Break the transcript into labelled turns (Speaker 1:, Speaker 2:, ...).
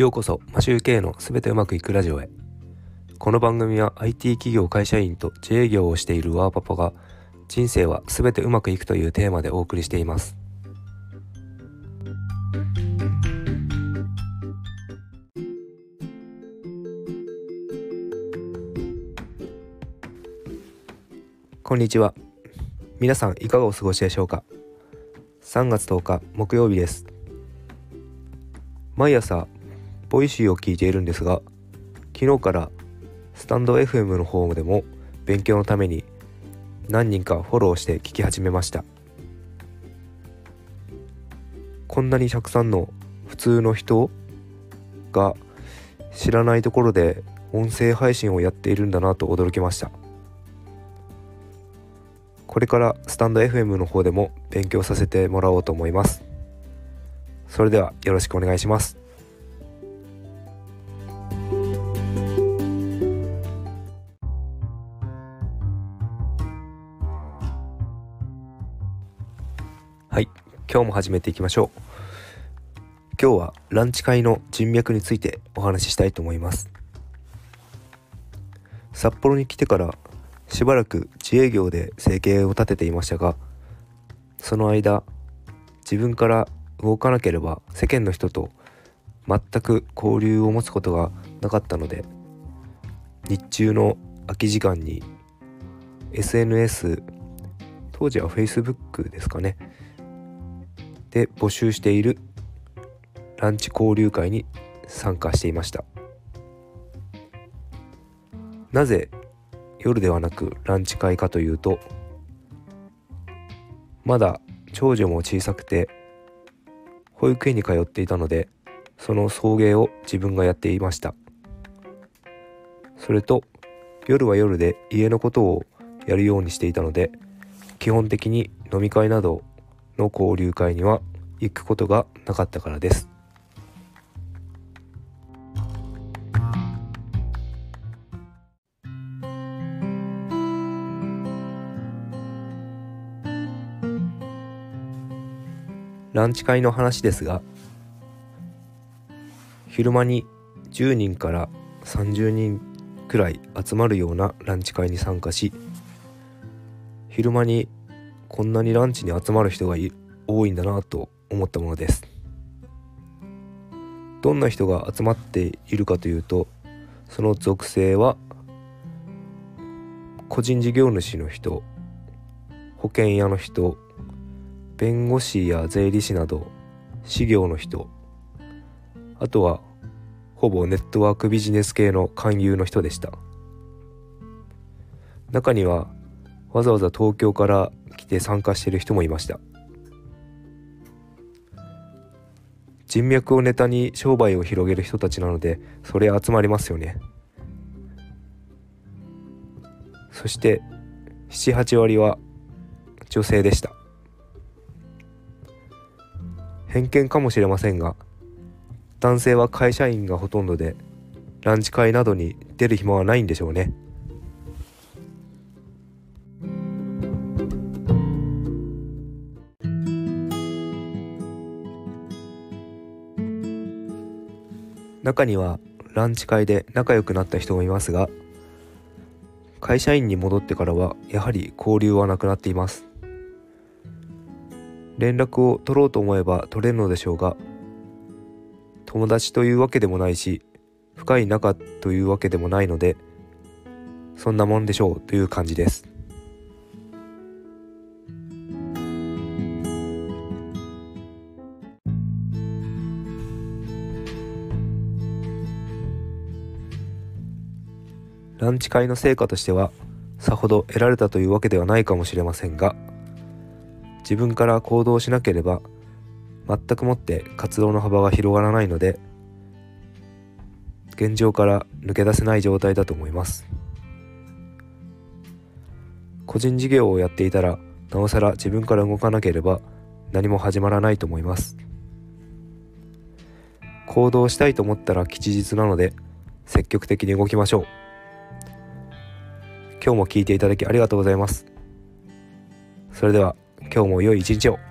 Speaker 1: ようこそマシューケのすべてうまくいくラジオへ。この番組は IT 企業会社員と自営業をしているワーパパが人生はすべてうまくいくというテーマでお送りしています。こんにちは。皆さんいかがお過ごしでしょうか？3月10日木曜日です。毎朝 Voicy を聞いているんですが昨日からスタンド FM のホームでも勉強のために何人かフォローして聞き始めました。こんなにたくさんの普通の人が知らないところで音声配信をやっているんだなと驚きました。これからスタンド FM の方でも勉強させてもらおうと思います。それではよろしくお願いします。今日も始めていきましょう。今日はランチ会の人脈についてお話ししたいと思います。札幌に来てからしばらく自営業で生計を立てていましたがその間自分から動かなければ世間の人と全く交流を持つことがなかったので日中の空き時間に SNS 当時は Facebook ですかね。で募集しているランチ交流会に参加していました。なぜ夜ではなくランチ会かというとまだ長女も小さくて保育園に通っていたのでその送迎を自分がやっていました。それと夜は夜で家のことをやるようにしていたので基本的に飲み会などの交流会には行くことがなかったからです。ランチ会の話ですが昼間に10人から30人くらい集まるようなランチ会に参加し昼間にこんなにランチに集まる人が多いんだなと思ったものです。どんな人が集まっているかというとその属性は個人事業主の人保険屋の人弁護士や税理士など事業の人あとはほぼネットワークビジネス系の勧誘の人でした。中にはわざわざ東京から来て参加している人もいました。人脈をネタに商売を広げる人たちなのでそれ集まりますよね。そして78割は女性でした。偏見かもしれませんが男性は会社員がほとんどでランチ会などに出る暇はないんでしょうね。中にはランチ会で仲良くなった人もいますが会社員に戻ってからはやはり交流はなくなっています。連絡を取ろうと思えば取れるのでしょうが友達というわけでもないし深い仲というわけでもないのでそんなもんでしょうという感じです。ランチ会の成果としてはさほど得られたというわけではないかもしれませんが自分から行動しなければ全くもって活動の幅が広がらないので現状から抜け出せない状態だと思います。個人事業をやっていたらなおさら自分から動かなければ何も始まらないと思います。行動したいと思ったら吉日なので積極的に動きましょう。今日も聞いていただきありがとうございます。それでは今日も良い一日を。